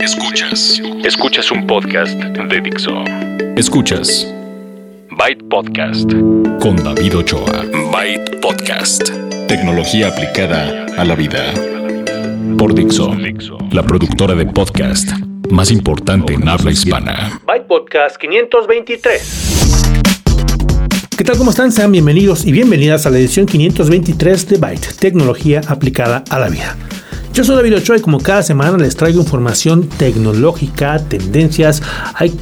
Escuchas. Escuchas un podcast de Dixo. Escuchas. Byte Podcast. Con David Ochoa. Byte Podcast. Tecnología aplicada a la vida. Por Dixo. La productora de podcast más importante en habla hispana. Byte Podcast 523. ¿Qué tal? ¿Cómo están? Sean bienvenidos y bienvenidas a la edición 523 de Byte, tecnología aplicada a la vida. Yo soy David Ochoa y como cada semana les traigo información tecnológica, tendencias. Hay,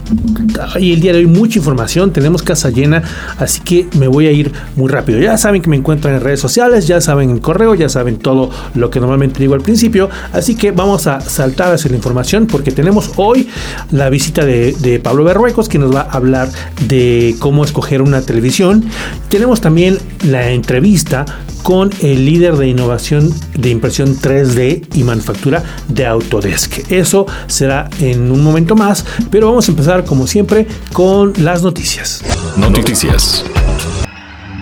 el día de hoy mucha información, tenemos casa llena, así que me voy a ir muy rápido. Ya saben que me encuentran en redes sociales, ya saben el correo, ya saben todo lo que normalmente digo al principio. Así que vamos a saltar hacia la información porque tenemos hoy la visita de, de Pablo Berruecos que nos va a hablar de cómo escoger una televisión. Tenemos también la entrevista con el líder de innovación de impresión 3D y manufactura de Autodesk. Eso será en un momento más, pero vamos a empezar como siempre con las noticias. Noticias.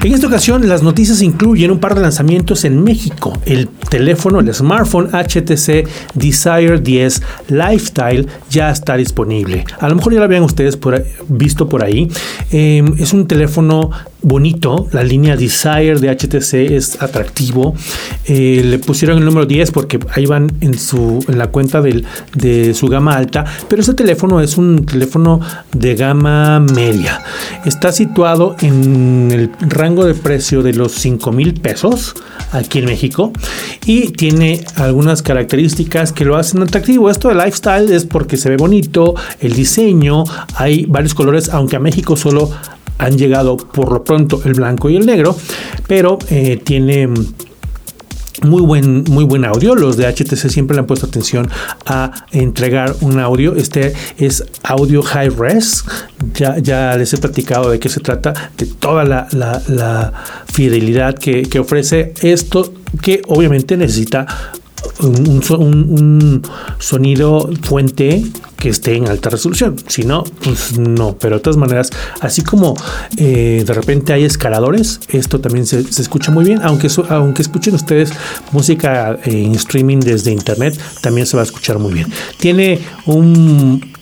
En esta ocasión, las noticias incluyen un par de lanzamientos en México. El teléfono, el smartphone HTC Desire 10 Lifestyle ya está disponible. A lo mejor ya lo habían ustedes visto por ahí. Em, es un teléfono bonito, la línea Desire de HTC es atractivo. Eh, le pusieron el número 10 porque ahí van en, su, en la cuenta de su gama alta, pero este teléfono es un teléfono de gama media. Está situado en el rango de precio de los 5 mil pesos aquí en México y tiene algunas características que lo hacen atractivo. Esto de lifestyle es porque se ve bonito, el diseño, hay varios colores, aunque a México solo han llegado por lo pronto el blanco y el negro, pero eh, tiene muy buen, muy buen audio. Los de HTC siempre le han puesto atención a entregar un audio. Este es audio high res. Ya, les he platicado de qué se trata, de toda la, fidelidad que, ofrece esto, que obviamente necesita un, sonido fuente que esté en alta resolución. Si no, pues no. Pero de todas maneras, así como eh, de repente hay escaladores, esto también se, escucha muy bien. Aunque, aunque escuchen ustedes música en streaming desde internet, también se va a escuchar muy bien. Tiene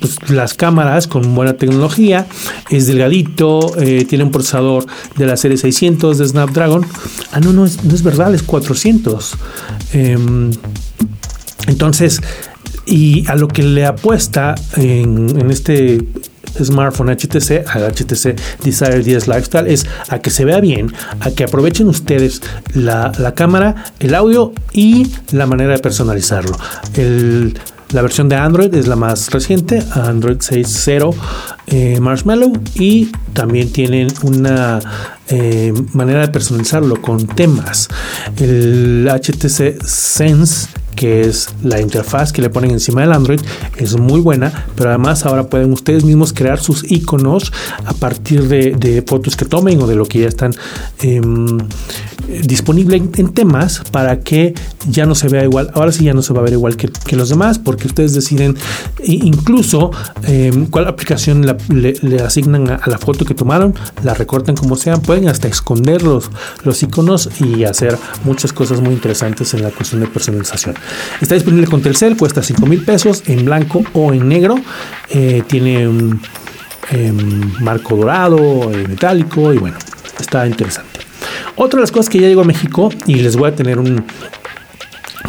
pues, las cámaras con buena tecnología, es delgadito, eh, tiene un procesador de la serie 600 de Snapdragon. Ah, no, no no es verdad, es 400. Em, entonces, y a lo que le apuesta en, este smartphone HTC, al HTC Desire 10 Lifestyle, es a que se vea bien, a que aprovechen ustedes la, cámara, el audio y la manera de personalizarlo. la versión de Android es la más reciente, Android 6.0 eh, Marshmallow, y también tienen una eh, manera de personalizarlo con temas. El HTC Sense que es la interfaz que le ponen encima del Android, es muy buena, pero además ahora pueden ustedes mismos crear sus iconos a partir de, fotos que tomen o de lo que ya están em, disponibles en, temas para que ya no se vea igual. Ahora sí ya no se va a ver igual que, los demás, porque ustedes deciden incluso em, cuál aplicación le, asignan a, la foto que tomaron, la recortan como sean, pueden hasta esconder los, los iconos y hacer muchas cosas muy interesantes en la cuestión de personalización. Está disponible con Telcel, cuesta 5 mil pesos en blanco o en negro. Eh, tiene un em, marco dorado, eh, metálico y bueno, está interesante. Otra de las cosas que ya llegó a México y les voy a tener un,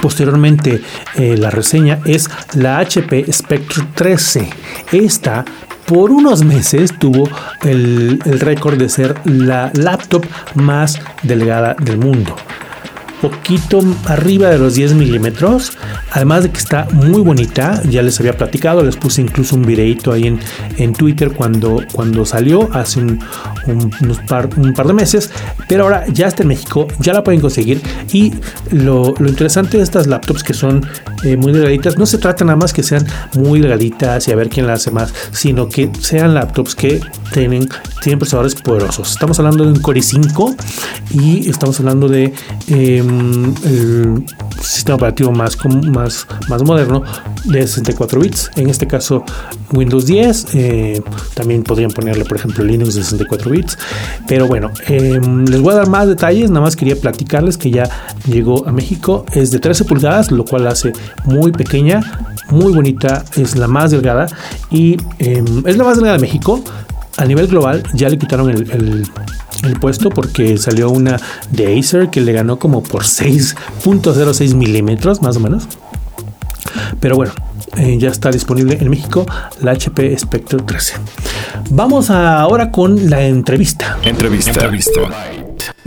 posteriormente eh, la reseña es la HP Spectre 13. Esta por unos meses tuvo el, récord de ser la laptop más delgada del mundo poquito arriba de los 10 milímetros. Además de que está muy bonita, ya les había platicado, les puse incluso un videito ahí en, en Twitter cuando, cuando salió hace un par de meses. Pero ahora ya está en México, ya la pueden conseguir. Y lo, interesante de estas laptops que son eh, muy delgaditas, no se trata nada más que sean muy delgaditas y a ver quién la hace más, sino que sean laptops que tienen, procesadores poderosos. Estamos hablando de un Core i5 y estamos hablando de... Em, sistema operativo más, más, más moderno de 64 bits. En este caso, Windows 10. Eh, también podrían ponerle, por ejemplo, Linux de 64 bits. Pero bueno, em, les voy a dar más detalles. Nada más quería platicarles que ya llegó a México. Es de 13 pulgadas, lo cual hace muy pequeña muy bonita, es la más delgada y em, es la más delgada de México. A nivel global ya le quitaron el, puesto porque salió una de Acer que le ganó como por 6.06 milímetros más o menos. Pero bueno, eh, ya está disponible en México la HP Spectre 13. Vamos ahora con la entrevista. Entrevista. entrevista.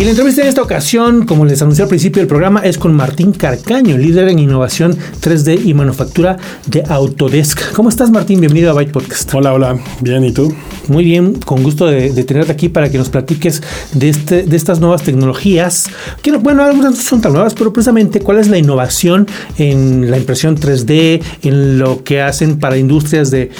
Y la entrevista en esta ocasión, como les anuncié al principio del programa, es con Martín Carcaño, líder en innovación 3D y manufactura de Autodesk. ¿Cómo estás, Martín? Bienvenido a Byte Podcast. Hola, hola. Bien, ¿y tú? Muy bien, con gusto de, tenerte aquí para que nos platiques de, este, de estas nuevas tecnologías. Que, bueno, algunas son tan nuevas, pero precisamente cuál es la innovación en la impresión 3D, en lo que hacen para industrias de,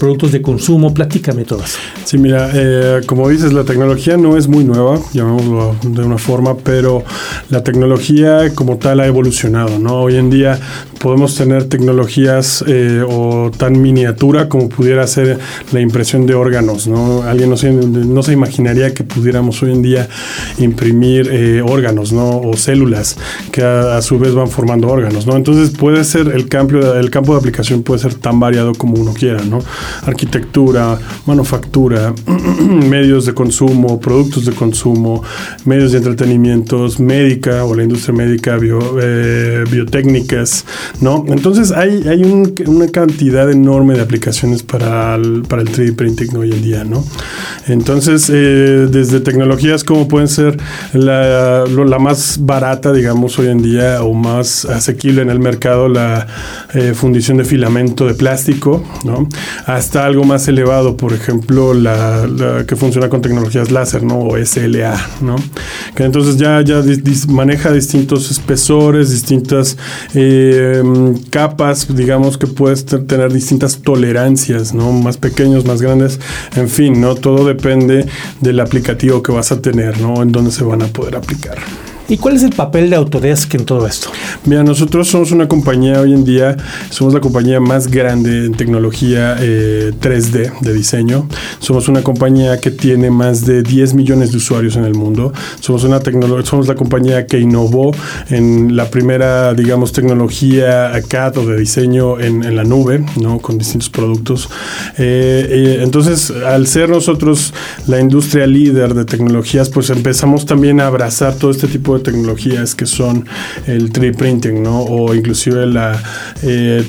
productos de consumo. Platícame todas. Sí, mira, eh, como dices, la tecnología no es muy nueva, llamémoslo de una forma, pero la tecnología como tal ha evolucionado, ¿no? Hoy en día podemos tener tecnologías eh, o tan miniatura como pudiera ser la impresión de órganos, ¿no? Alguien no se, no se imaginaría que pudiéramos hoy en día imprimir eh, órganos, ¿no? O células que a, su vez van formando órganos, ¿no? Entonces puede ser el campo, el campo de aplicación puede ser tan variado como uno quiera, ¿no? Arquitectura, manufactura, medios de consumo, productos de consumo, medios de entretenimiento, médica o la industria médica, eh, biotécnicas, ¿no? Entonces hay, hay una cantidad enorme de aplicaciones para el, para el 3D printing hoy en día, ¿no? Entonces, eh, desde tecnologías como pueden ser la, más barata, digamos, hoy en día o más asequible en el mercado, la eh, fundición de filamento de plástico, ¿no? Hasta algo más elevado, por ejemplo, la, que funciona con tecnologías láser, ¿no? O SLA, ¿no? Que entonces ya, ya maneja distintos espesores, distintas eh, capas, digamos que puedes tener distintas tolerancias, ¿no? Más pequeños, más grandes, en fin, ¿no? Todo depende del aplicativo que vas a tener, ¿no? En dónde se van a poder aplicar. ¿Y cuál es el papel de Autodesk en todo esto? Mira, nosotros somos una compañía hoy en día, somos la compañía más grande en tecnología 3D eh, de diseño. Somos una compañía que tiene más de 10 millones de usuarios en el mundo. Somos una somos la compañía que innovó en la primera, digamos, tecnología CAD o de diseño en, la nube, ¿no? Con distintos productos. Eh, eh, entonces, al ser nosotros la industria líder de tecnologías, pues empezamos también a abrazar todo este tipo de tecnologías que son el 3D printing, ¿no? O inclusive la, eh,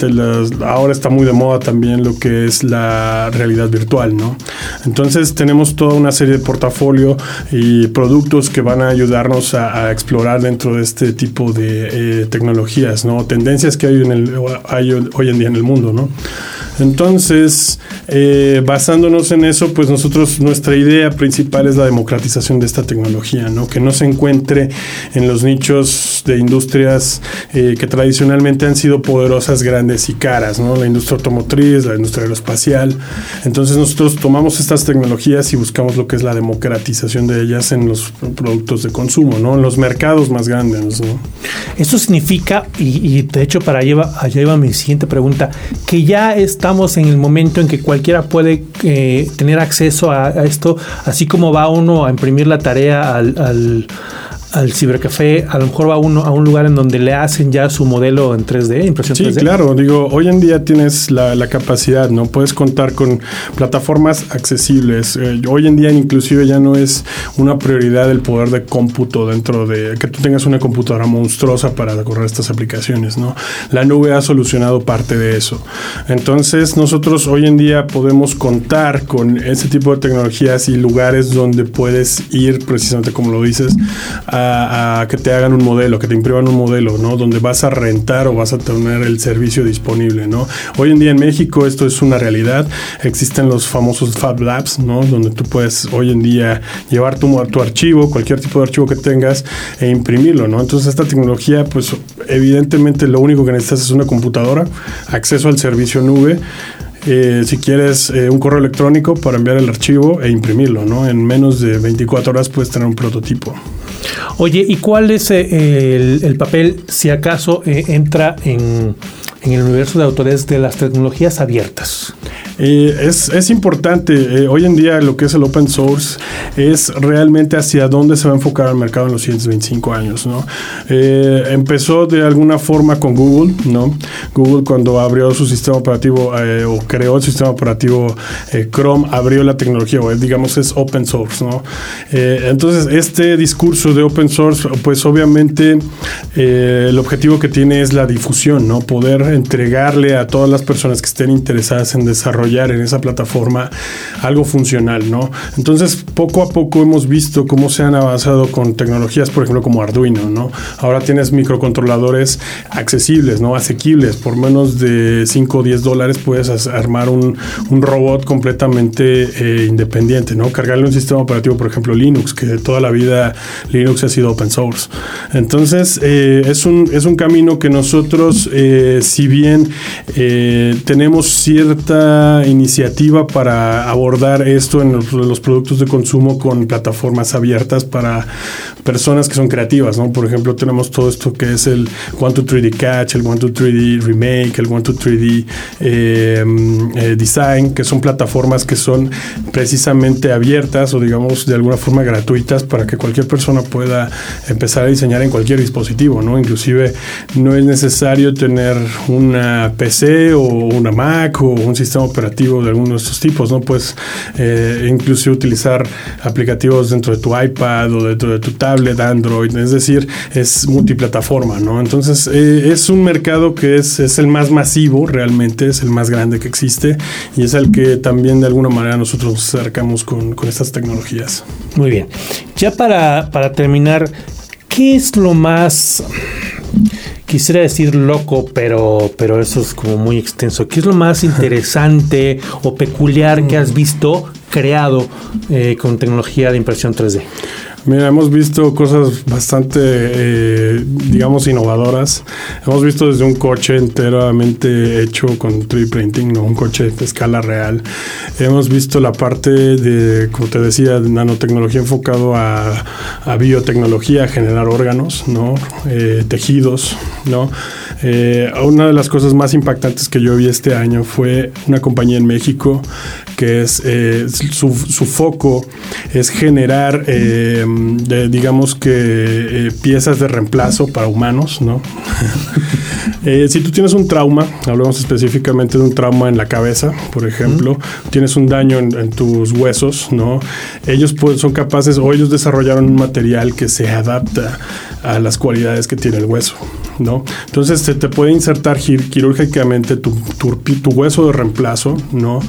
ahora está muy de moda también lo que es la realidad virtual, ¿no? Entonces tenemos toda una serie de portafolio y productos que van a ayudarnos a, explorar dentro de este tipo de eh, tecnologías, ¿no? Tendencias que hay, en el, hay hoy en día en el mundo, ¿no? Entonces, eh, basándonos en eso, pues nosotros, nuestra idea principal es la democratización de esta tecnología, ¿no? Que no se encuentre en los nichos de industrias eh, que tradicionalmente han sido poderosas, grandes y caras, ¿no? La industria automotriz, la industria aeroespacial. Entonces nosotros tomamos estas tecnologías y buscamos lo que es la democratización de ellas en los productos de consumo, ¿no? En los mercados más grandes, ¿no? Eso significa, y, de hecho para allá iba, mi siguiente pregunta, que ya estamos en el momento en que cualquiera puede eh, tener acceso a, esto, así como va uno a imprimir la tarea al al cibercafé, a lo mejor va uno a un lugar en donde le hacen ya su modelo en 3D, impresión 3D. Sí, claro, digo, hoy en día tienes la, capacidad, ¿no? Puedes contar con plataformas accesibles. Eh, hoy en día inclusive ya no es una prioridad el poder de cómputo dentro de que tú tengas una computadora monstruosa para correr estas aplicaciones, ¿no? La nube ha solucionado parte de eso. Entonces, nosotros hoy en día podemos contar con ese tipo de tecnologías y lugares donde puedes ir precisamente como lo dices a a, que te hagan un modelo, que te impriman un modelo, ¿no? Donde vas a rentar o vas a tener el servicio disponible, ¿no? Hoy en día en México esto es una realidad. Existen los famosos Fab Labs, ¿no? Donde tú puedes hoy en día llevar tu, tu archivo, cualquier tipo de archivo que tengas e imprimirlo, ¿no? Entonces esta tecnología, pues evidentemente lo único que necesitas es una computadora, acceso al servicio nube, eh, si quieres eh, un correo electrónico para enviar el archivo e imprimirlo, ¿no? En menos de 24 horas puedes tener un prototipo. Oye, ¿y cuál es eh, el, papel, si acaso entra en, en, el universo de autores de las tecnologías abiertas? Eh, es, es, importante. Eh, hoy en día lo que es el open source es realmente hacia dónde se va a enfocar el mercado en los siguientes 25 años. ¿no? Eh, empezó de alguna forma con Google. ¿no? Google cuando abrió su sistema operativo o creó el sistema operativo Chrome, abrió la tecnología web, digamos es open source. ¿no? entonces este discurso de open source, pues obviamente el objetivo que tiene es la difusión, ¿no? poder entregarle a todas las personas que estén interesadas en desarrollar en esa plataforma algo funcional, ¿no? Entonces, poco a poco hemos visto cómo se han avanzado con tecnologías, por ejemplo, como Arduino, ¿no? Ahora tienes microcontroladores accesibles, ¿no? Asequibles, por menos de 5 o 10 dólares puedes armar un, robot completamente eh, independiente, ¿no? Cargarle un sistema operativo, por ejemplo, Linux, que toda la vida Linux ha sido open source. Entonces, eh, es, un, es un camino que nosotros, eh, si bien tenemos cierta iniciativa para abordar esto en los, productos de consumo con plataformas abiertas para personas que son creativas, ¿no? Por ejemplo, tenemos todo esto que es el One 2 3D Catch, el One 2 3D Remake, el One 2 3D em, eh, Design, que son plataformas que son precisamente abiertas o digamos de alguna forma gratuitas para que cualquier persona pueda empezar a diseñar en cualquier dispositivo, ¿no? Inclusive no es necesario tener una PC o una Mac o un sistema operativo de alguno de estos tipos, ¿no? Pues eh, incluso utilizar aplicativos dentro de tu iPad o dentro de tu tablet, Android, es decir, es multiplataforma, ¿no? Entonces eh, es un mercado que es, es el más masivo realmente, es el más grande que existe y es el que también de alguna manera nosotros nos acercamos con, con estas tecnologías. Muy bien. Ya para, para terminar, ¿qué es lo más quisiera decir loco, pero, pero eso es como muy extenso. ¿Qué es lo más interesante o peculiar que has visto creado eh, con tecnología de impresión 3D? Mira, hemos visto cosas bastante, eh, digamos, innovadoras. Hemos visto desde un coche enteramente hecho con 3D printing, ¿no? un coche de escala real. Hemos visto la parte de, como te decía, de nanotecnología enfocado a, biotecnología, a generar órganos, ¿no? Eh, tejidos. ¿no? Eh, una de las cosas más impactantes que yo vi este año fue una compañía en México que es su, su, foco es generar digamos que eh, piezas de reemplazo para humanos, ¿no? Eh, si tú tienes un trauma, hablamos específicamente de un trauma en la cabeza, por ejemplo, tienes un daño en, tus huesos, ¿no? Ellos pues, son capaces o ellos desarrollaron un material que se adapta a las cualidades que tiene el hueso, ¿no? Entonces se te puede insertar quirúrgicamente tu, tu, hueso de reemplazo, ¿no?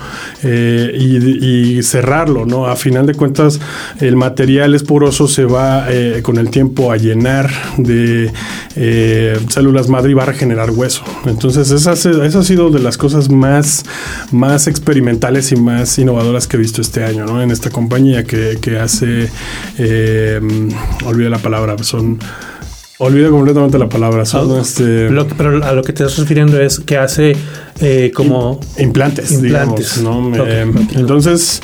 Eh, y, y, cerrarlo, ¿no? A final de cuentas, el material es poroso, se va eh, con el tiempo a llenar de eh, células madre y va a regenerar hueso. Entonces, esa, esa, ha sido de las cosas más, más experimentales y más innovadoras que he visto este año, ¿no? En esta compañía que, que hace, olvidé la palabra, son Olvida completamente la palabra. Son este... pero a lo que te estás refiriendo es que hace eh, como implantes, implantes. Digamos, ¿no? Entonces,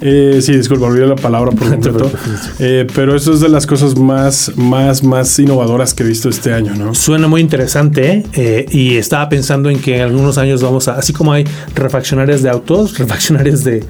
eh, sí, disculpa, olvidé la palabra por completo. eh, pero eso es de las cosas más, más, más innovadoras que he visto este año, ¿no? Suena muy interesante eh, y estaba pensando en que en algunos años vamos a, así como hay refaccionarias de autos, refaccionarias de,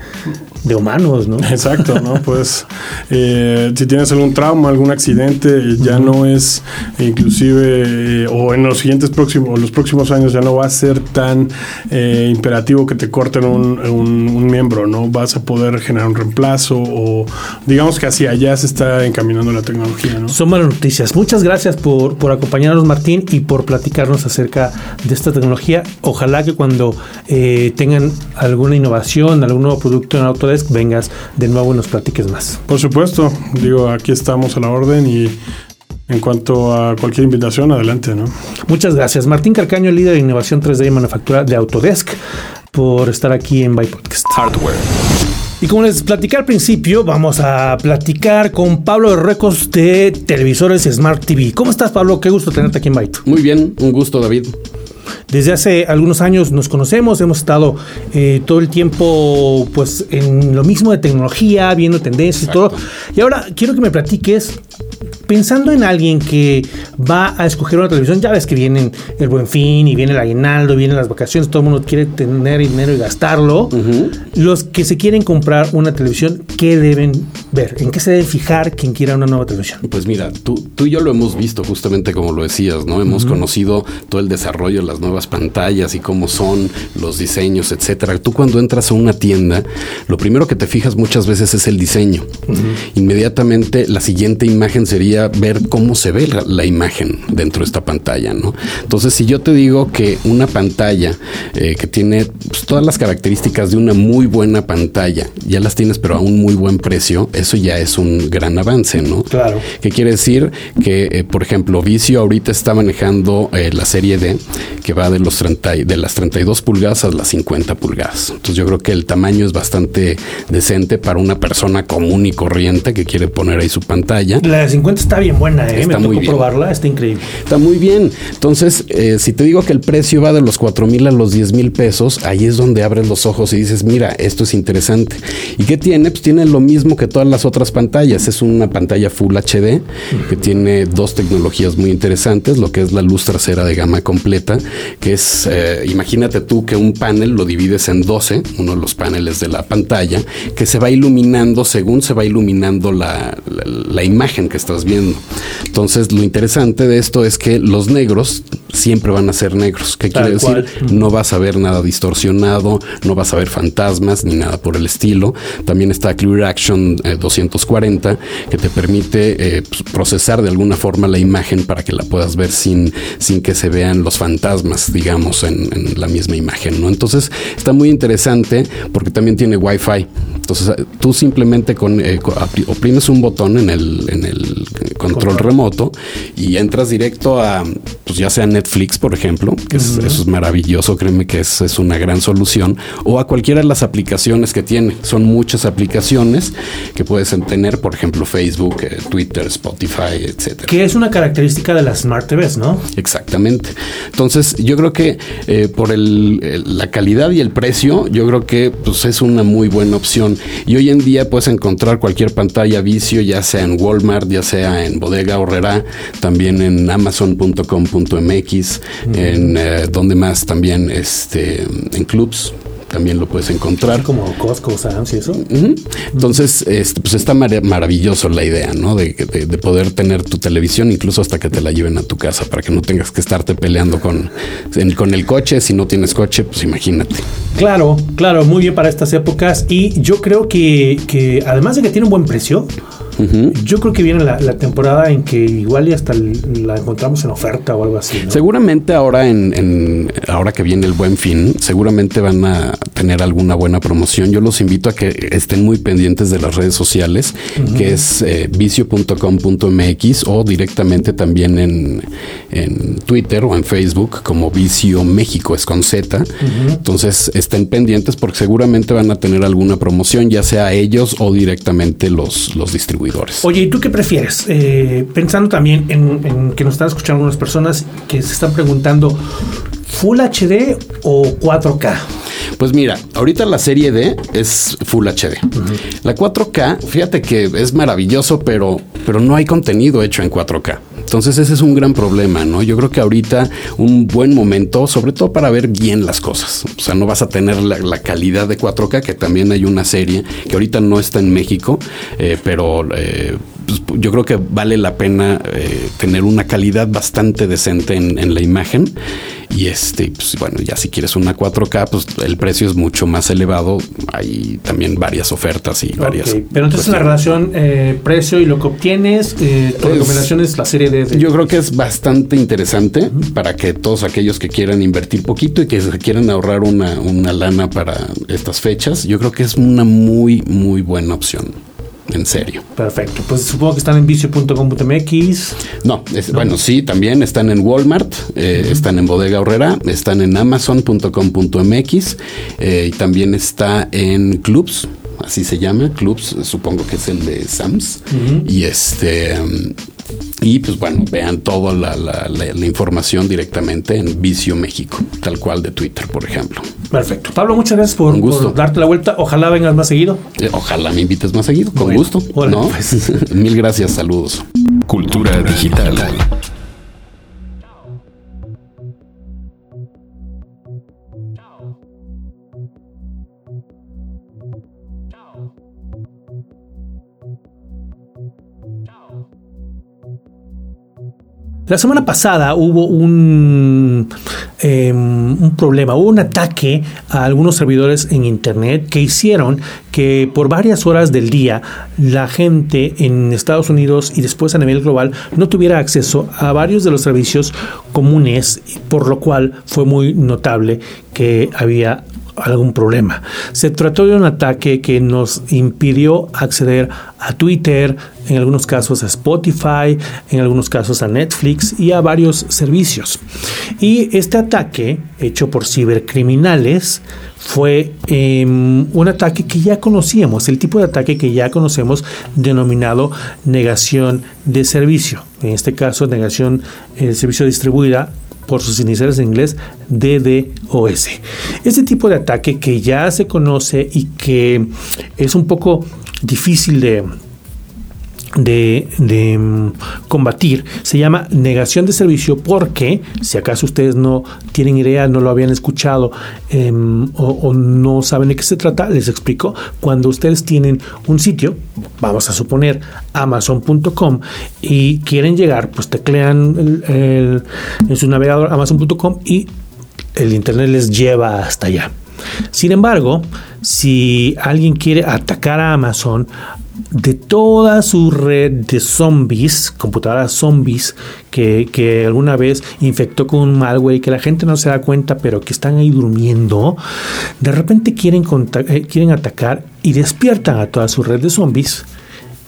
de humanos, ¿no? Exacto, ¿no? Pues eh, si tienes algún trauma, algún accidente, ya no es inclusive, eh, o en los siguientes próximos, los próximos años ya no va a ser tan eh, imperativo que te corten un, un, miembro, ¿no? Vas a poder generar un reemplazo o digamos que hacia allá se está encaminando la tecnología, ¿no? Son malas noticias. Muchas gracias por, por acompañarnos, Martín, y por platicarnos acerca de esta tecnología. Ojalá que cuando tengan alguna innovación, algún nuevo producto en auto vengas de nuevo y nos platiques más. Por supuesto, digo, aquí estamos a la orden y en cuanto a cualquier invitación, adelante, ¿no? Muchas gracias. Martín Carcaño, líder de innovación 3D y manufactura de Autodesk, por estar aquí en Byte Podcast. Hardware. Y como les platicé al principio, vamos a platicar con Pablo de Recos de Televisores Smart TV. ¿Cómo estás, Pablo? Qué gusto tenerte aquí en Byte. Muy bien, un gusto, David. Desde hace algunos años nos conocemos, hemos estado eh, todo el tiempo pues en lo mismo de tecnología, viendo tendencias y todo. Y ahora quiero que me platiques pensando en alguien que va a escoger una televisión, ya ves que vienen el buen fin y viene el aguinaldo, vienen las vacaciones, todo el mundo quiere tener dinero y gastarlo. Los que se quieren comprar una televisión, ¿qué deben ver? ¿En qué se debe fijar quien quiera una nueva televisión? Pues mira, tú, tú y yo lo hemos visto justamente como lo decías, ¿no? Hemos conocido todo el desarrollo de las nuevas pantallas y cómo son los diseños, etcétera. Tú cuando entras a una tienda, lo primero que te fijas muchas veces es el diseño. Inmediatamente la siguiente imagen sería ver cómo se ve la, imagen dentro de esta pantalla, ¿no? Entonces, si yo te digo que una pantalla eh, que tiene pues, todas las características de una muy buena pantalla, ya las tienes pero a un muy buen precio, eso ya es un gran avance, ¿no? Claro. ¿Qué quiere decir? Que, eh, por ejemplo, Vicio ahorita está manejando eh, la serie D, que va de, los 30, de las 32 pulgadas a las 50 pulgadas. Entonces yo creo que el tamaño es bastante decente para una persona común y corriente que quiere poner ahí su pantalla. La de 50 está bien buena, ¿eh? Está Me muy tocó bien. probarla, está increíble. Está muy bien. Entonces, eh, si te digo que el precio va de los 4 mil a los 10 mil pesos, ahí es donde abres los ojos y dices, mira, esto es interesante. ¿Y qué tiene? Pues tiene lo mismo que todas las otras pantallas. Es una pantalla Full HD que tiene dos tecnologías muy interesantes, lo que es la luz trasera de gama completa, que es, eh, imagínate tú que un panel lo divides en 12, uno de los paneles de la pantalla, que se va iluminando según se va iluminando la, la- la imagen que estás viendo. Entonces, lo interesante de esto es que los negros siempre van a ser negros. ¿Qué Tal quiere decir? cual. No vas a ver nada distorsionado, no vas a ver fantasmas ni nada por el estilo. También está Clear Action eh, 240 que te permite eh, pues, procesar de alguna forma la imagen para que la puedas ver sin, sin que se vean los fantasmas, digamos, en, en la misma imagen. ¿no? Entonces está muy interesante porque también tiene Wi-Fi. Entonces tú simplemente con, eh, oprimes un botón en el, en el control remoto y entras directo a, pues ya sea Netflix, por ejemplo, que es- eso es maravilloso, créeme que es, es una gran solución, o a cualquiera de las aplicaciones que tiene. Son muchas aplicaciones que puedes tener, por ejemplo, Facebook, eh, Twitter, Spotify, etcétera. Que es una característica de las Smart TVs, ¿no? Exactamente. Entonces, yo creo que eh, por el- el- la calidad y el precio, yo creo que pues, es una muy buena opción. Y hoy en día puedes encontrar cualquier pantalla vicio, ya sea en Walmart, ya sea en Bodega Horrera, también en Amazon.com.mx, en eh, donde más también, este, en clubs. También lo puedes encontrar. Como Costco, Sam's y eso. Entonces, este, pues está mar- maravilloso la idea, ¿no? De, de- de poder tener tu televisión incluso hasta que te la lleven a tu casa para que no tengas que estarte peleando con, en- con el coche. Si no tienes coche, pues imagínate. Claro, claro, muy bien para estas épocas. Y yo creo que, que además de que tiene un buen precio, yo creo que viene la, la temporada en que igual y hasta la encontramos en oferta o algo así. ¿no? Seguramente ahora en, en- ahora que viene el buen fin, seguramente van a tener alguna buena promoción. Yo los invito a que estén muy pendientes de las redes sociales, que es eh, vicio.com.mx o directamente también en, en Twitter o en Facebook como Vicio México, es con Z. Entonces estén pendientes porque seguramente van a tener alguna promoción, ya sea ellos o directamente los, los distribuidores. Oye, ¿y tú qué prefieres? Eh, pensando también en, en que nos están escuchando algunas personas que se están preguntando, ¿Full HD o 4K? Pues mira, ahorita la serie D es Full HD. La 4K, fíjate que es maravilloso, pero, pero no hay contenido hecho en 4K. Entonces ese es un gran problema, ¿no? Yo creo que ahorita un buen momento, sobre todo para ver bien las cosas. O sea, no vas a tener la, calidad de 4K, que también hay una serie que ahorita no está en México, eh, pero... eh, pues, yo creo que vale la pena eh, tener una calidad bastante decente en, en la imagen. Y este, pues bueno, ya si quieres una 4K, pues el precio es mucho más elevado. Hay también varias ofertas y varias. Pero entonces la cuestiones. relación eh, precio y lo que obtienes, eh, tu Es- recomendación es la serie de... de- Yo creo que es bastante interesante para que todos aquellos que quieran invertir poquito y que se quieran ahorrar una, una lana para estas fechas, yo creo que es una muy, muy buena opción. En serio. Perfecto. Pues supongo que están en vicio.com.mx. No, es- bueno, sí, también están en Walmart, eh, están en Bodega Horrera, están en Amazon.com.mx eh, y también está en Clubs, así se llama, Clubs, supongo que es el de Sams. Y este. Y pues bueno, vean toda la, la- la- la información directamente en Vicio México, tal cual de Twitter, por ejemplo. Perfecto. Pablo, muchas gracias por, Un gusto. por darte la vuelta. Ojalá vengas más seguido. Eh, ojalá me invites más seguido, con Bueno, gusto. ¿no? pues. Mil gracias, saludos. Cultura digital. La semana pasada hubo un, em, un problema, hubo un ataque a algunos servidores en Internet que hicieron que por varias horas del día la gente en Estados Unidos y después a nivel global no tuviera acceso a varios de los servicios comunes, por lo cual fue muy notable que había algún problema. Se trató de un ataque que nos impidió acceder a Twitter, en algunos casos a Spotify, en algunos casos a Netflix y a varios servicios. Y este ataque, hecho por cibercriminales, fue em, un ataque que ya conocíamos, el tipo de ataque que ya conocemos denominado negación de servicio. En este caso, negación de servicio distribuida por sus iniciales en inglés DDoS. Este tipo de ataque que ya se conoce y que es un poco difícil de, de, mm, combatir se llama negación de servicio porque, si acaso ustedes no tienen idea, no lo habían escuchado em, o, no saben de qué se trata, les explico. Cuando ustedes tienen un sitio, vamos a suponer amazon.com y quieren llegar, pues teclean en su navegador amazon.com y el internet les lleva hasta allá. Sin embargo, si alguien quiere atacar a Amazon, de toda su red de zombies, computadoras zombies, que, alguna vez infectó con un malware y que la gente no se da cuenta, pero que están ahí durmiendo, de repente quieren, eh, quieren atacar y despiertan a toda su red de zombies.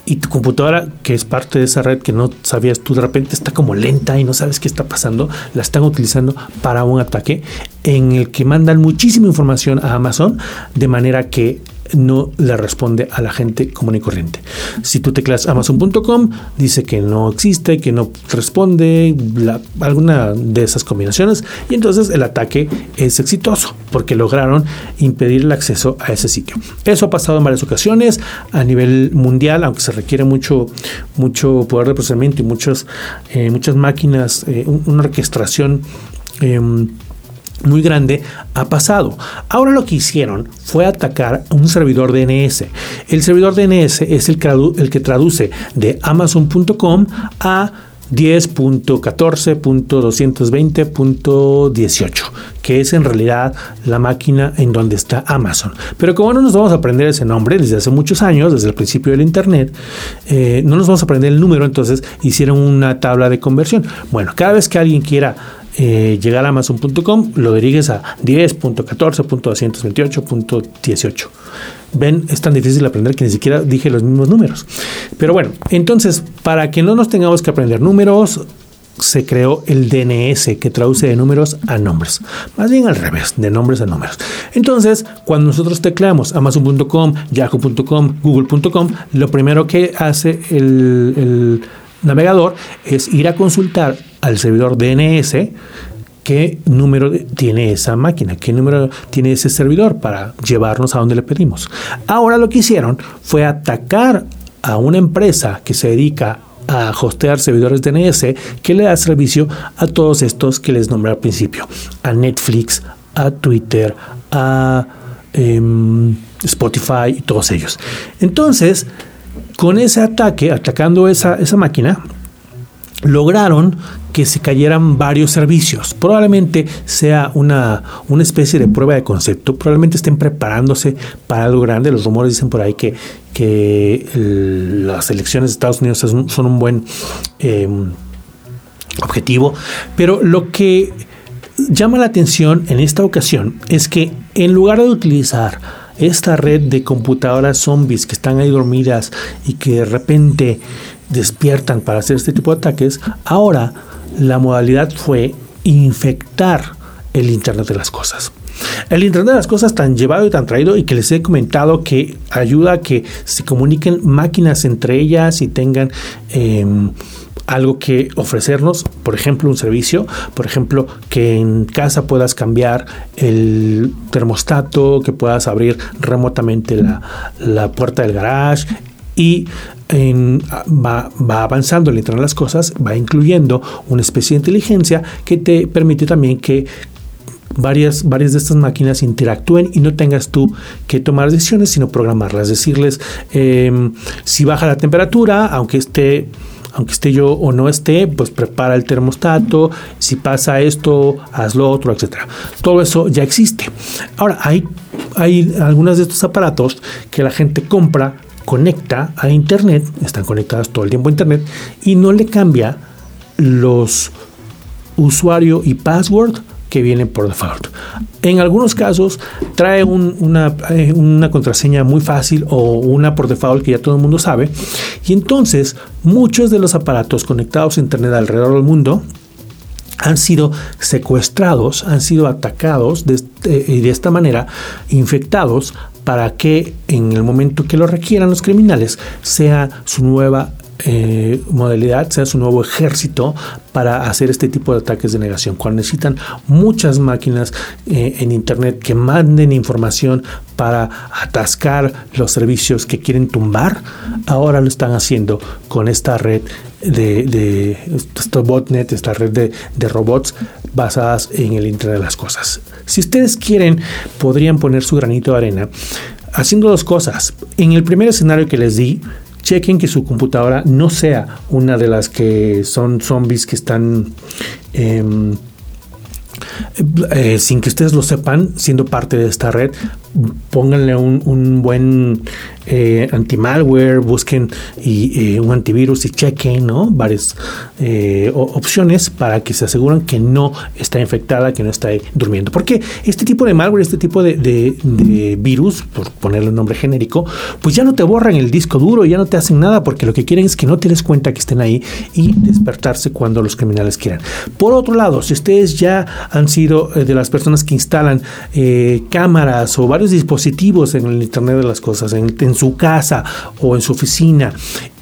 Y tu computadora, que es parte de esa red que no sabías tú, de repente está como lenta y no sabes qué está pasando, la están utilizando para un ataque en el que mandan muchísima información a Amazon, de manera que no le responde a la gente común y corriente. Si tú teclas amazon.com, dice que no existe, que no responde, alguna de esas combinaciones, y entonces el ataque es exitoso porque lograron impedir el acceso a ese sitio. Eso ha pasado en varias ocasiones a nivel mundial, aunque se requiere mucho, mucho poder de procesamiento y muchas, eh, muchas máquinas, eh, una orquestación. Em, muy grande ha pasado. Ahora lo que hicieron fue atacar un servidor DNS. El servidor DNS es el, el que traduce de amazon.com a 10.14.220.18, que es en realidad la máquina en donde está Amazon. Pero como no nos vamos a aprender ese nombre desde hace muchos años, desde el principio del Internet, eh, no nos vamos a aprender el número, entonces hicieron una tabla de conversión. Bueno, cada vez que alguien quiera eh, llegar a amazon.com, lo diriges a 10.14.228.18. Ven, es tan difícil aprender que ni siquiera dije los mismos números. Pero bueno, entonces, para que no nos tengamos que aprender números, se creó el DNS que traduce de números a nombres. Más bien al revés, de nombres a números. Entonces, cuando nosotros tecleamos amazon.com, yahoo.com, google.com, lo primero que hace el navegador es ir a consultar al servidor DNS qué número tiene esa máquina, qué número tiene ese servidor para llevarnos a donde le pedimos. Ahora lo que hicieron fue atacar a una empresa que se dedica a hostear servidores DNS que le da servicio a todos estos que les nombré al principio, a Netflix, a Twitter, a em, Spotify y todos ellos. Entonces, con ese ataque, atacando esa, esa máquina, lograron que se cayeran varios servicios. Probablemente sea una, una, especie de prueba de concepto. Probablemente estén preparándose para algo grande. Los rumores dicen por ahí que, que las elecciones de Estados Unidos son, un buen em, objetivo. Pero lo que llama la atención en esta ocasión es que en lugar de utilizar esta red de computadoras zombies que están ahí dormidas y que de repente despiertan para hacer este tipo de ataques, ahora la modalidad fue infectar el Internet de las Cosas. El Internet de las Cosas tan llevado y tan traído y que les he comentado que ayuda a que se comuniquen máquinas entre ellas y tengan em, algo que ofrecernos, por ejemplo, un servicio, por ejemplo, que en casa puedas cambiar el termostato, que puedas abrir remotamente la, la puerta del garage, y va, va, avanzando el Internet de las Cosas, va incluyendo una especie de inteligencia que te permite también que varias, varias de estas máquinas interactúen y no tengas tú que tomar decisiones, sino programarlas. Decirles em, si baja la temperatura, aunque esté aunque esté yo o no esté, pues prepara el termostato, si pasa esto, haz lo otro, etcétera. Todo eso ya existe. Ahora, hay, hay algunos de estos aparatos que la gente compra, conecta a internet, están conectados todo el tiempo a internet y no le cambia los usuario y password que viene por default. En algunos casos trae una, eh, una, contraseña muy fácil o una por default que ya todo el mundo sabe. Y entonces muchos de los aparatos conectados a Internet alrededor del mundo han sido secuestrados, han sido atacados de, eh, de esta manera, infectados para que en el momento que lo requieran los criminales sea su nueva eh, modalidad sea su nuevo ejército para hacer este tipo de ataques de negación. Cuando necesitan muchas máquinas eh, en Internet que manden información para atascar los servicios que quieren tumbar, ahora lo están haciendo con esta red de, de botnet, esta red de robots basadas en el Internet de las Cosas. Si ustedes quieren, podrían poner su granito de arena haciendo dos cosas. En el primer escenario que les di, chequen que su computadora no sea una de las que son zombies que están em, eh, sin que ustedes lo sepan, siendo parte de esta red, pónganle un, buen eh, anti-malware, busquen y, eh, un antivirus y chequen ¿no? varias eh, opciones para que se aseguren que no está infectada, que no está durmiendo. Porque este tipo de malware, este tipo de, virus, por ponerle un nombre genérico, pues ya no te borran el disco duro, ya no te hacen nada, porque lo que quieren es que no te des cuenta que estén ahí y despertarse cuando los criminales quieran. Por otro lado, si ustedes ya han sido de las personas que instalan cámaras o varios dispositivos en el Internet de las Cosas, en, su casa o en su oficina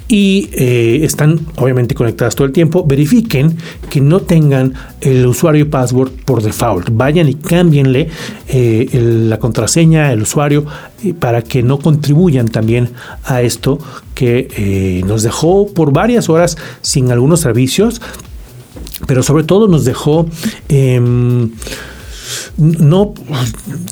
y eh, están obviamente conectadas todo el tiempo, verifiquen que no tengan el usuario y password por default. Vayan y cámbienle eh, la contraseña, el usuario, eh, para que no contribuyan también a esto que nos dejó por varias horas sin algunos servicios, pero sobre todo nos dejó em, no,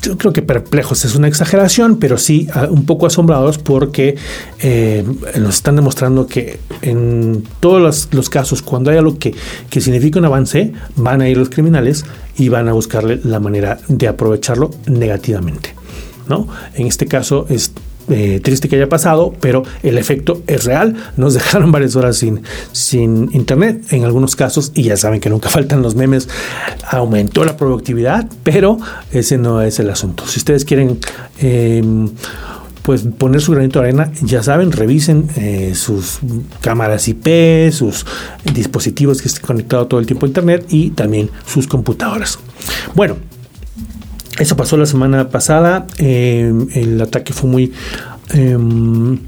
yo creo que perplejos es una exageración, pero sí ah, un poco asombrados porque eh, nos están demostrando que en todos los, casos, cuando hay algo que, que significa un avance, van a ir los criminales y van a buscarle la manera de aprovecharlo negativamente. ¿no? En este caso es eh, triste que haya pasado, pero el efecto es real. Nos dejaron varias horas sin, sin internet en algunos casos y ya saben que nunca faltan los memes. Aumentó la productividad, pero ese no es el asunto. Si ustedes quieren... Em, pues poner su granito de arena, ya saben, revisen eh, sus cámaras IP, sus dispositivos que estén conectados todo el tiempo a Internet y también sus computadoras. Bueno, eso pasó la semana pasada. Em, el ataque fue muy em,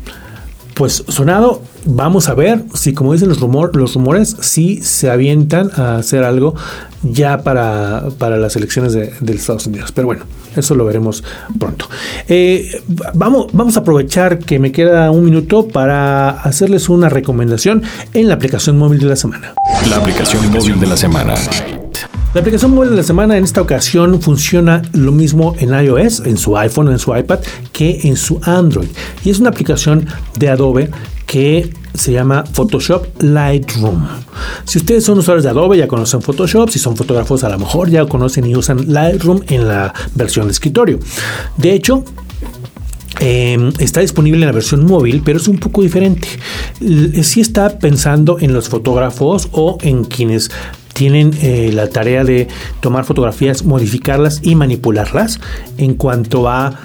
pues sonado. Vamos a ver si, como dicen los, los rumores, si se avientan a hacer algo ya para, las elecciones de, Estados Unidos. Pero bueno, eso lo veremos pronto. Eh, vamos, vamos a aprovechar que me queda un minuto para hacerles una recomendación en la aplicación móvil de la semana. La aplicación móvil de la semana. La aplicación móvil de la semana en esta ocasión funciona lo mismo en iOS, en su iPhone, en su iPad, que en su Android. Y es una aplicación de Adobe que se llama Photoshop Lightroom. Si ustedes son usuarios de Adobe, ya conocen Photoshop. Si son fotógrafos, a lo mejor ya conocen y usan Lightroom en la versión de escritorio. De hecho, em, está disponible en la versión móvil, pero es un poco diferente. Si está pensando en los fotógrafos o en quienes tienen eh, la tarea de tomar fotografías, modificarlas y manipularlas en cuanto a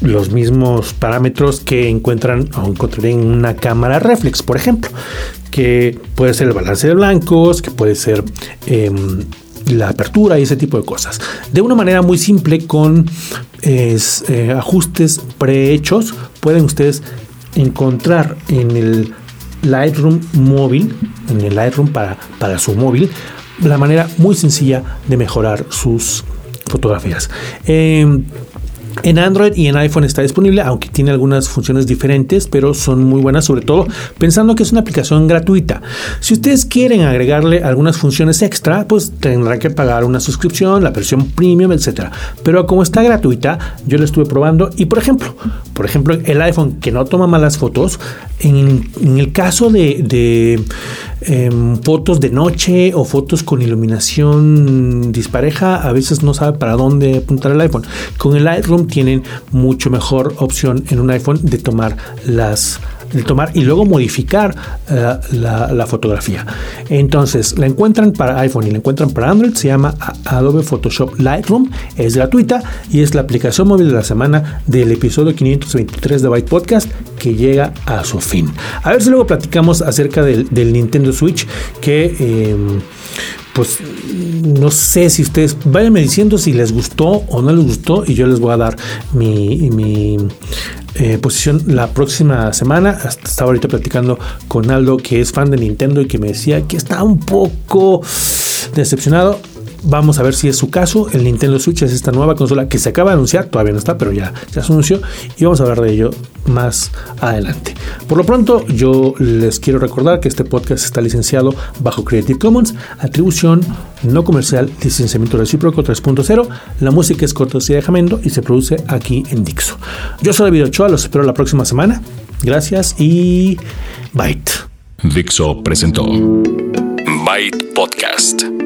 los mismos parámetros que encuentran o encontrarían en una cámara reflex, por ejemplo, que puede ser el balance de blancos, que puede ser em, la apertura y ese tipo de cosas. De una manera muy simple, con eh, ajustes prehechos, pueden ustedes encontrar en el Lightroom móvil, en el Lightroom para, para su móvil, la manera muy sencilla de mejorar sus fotografías. Em, En Android y en iPhone está disponible, aunque tiene algunas funciones diferentes, pero son muy buenas, sobre todo pensando que es una aplicación gratuita. Si ustedes quieren agregarle algunas funciones extra, pues tendrán que pagar una suscripción, la versión premium, etcétera. Pero como está gratuita, yo la estuve probando y por ejemplo, por ejemplo, el iPhone que no toma malas fotos, en, el caso de, em, fotos de noche o fotos con iluminación dispareja, a veces no sabe para dónde apuntar el iPhone. Con el Lightroom tienen mucho mejor opción en un iPhone de tomar las de tomar y luego modificar eh, la, fotografía. Entonces, la encuentran para iPhone y la encuentran para Android. Se llama Adobe Photoshop Lightroom. Es gratuita y es la aplicación móvil de la semana del episodio 523 de Byte Podcast que llega a su fin. A ver si luego platicamos acerca del, Nintendo Switch que... Em, pues no sé si ustedes váyanme diciendo si les gustó o no les gustó y yo les voy a dar mi, mi eh, posición la próxima semana. estaba ahorita platicando con Aldo que es fan de Nintendo y que me decía que está un poco decepcionado. Vamos a ver si es su caso. El Nintendo Switch es esta nueva consola que se acaba de anunciar, todavía no está, pero ya, se anunció y vamos a hablar de ello más adelante. Por lo pronto, yo les quiero recordar que este podcast está licenciado bajo Creative Commons, atribución no comercial, licenciamiento recíproco 3.0. La música es cortesía de Jamendo y se produce aquí en Dixo. Yo soy David Ochoa, los espero la próxima semana. Gracias y Byte. Dixo presentó Byte Podcast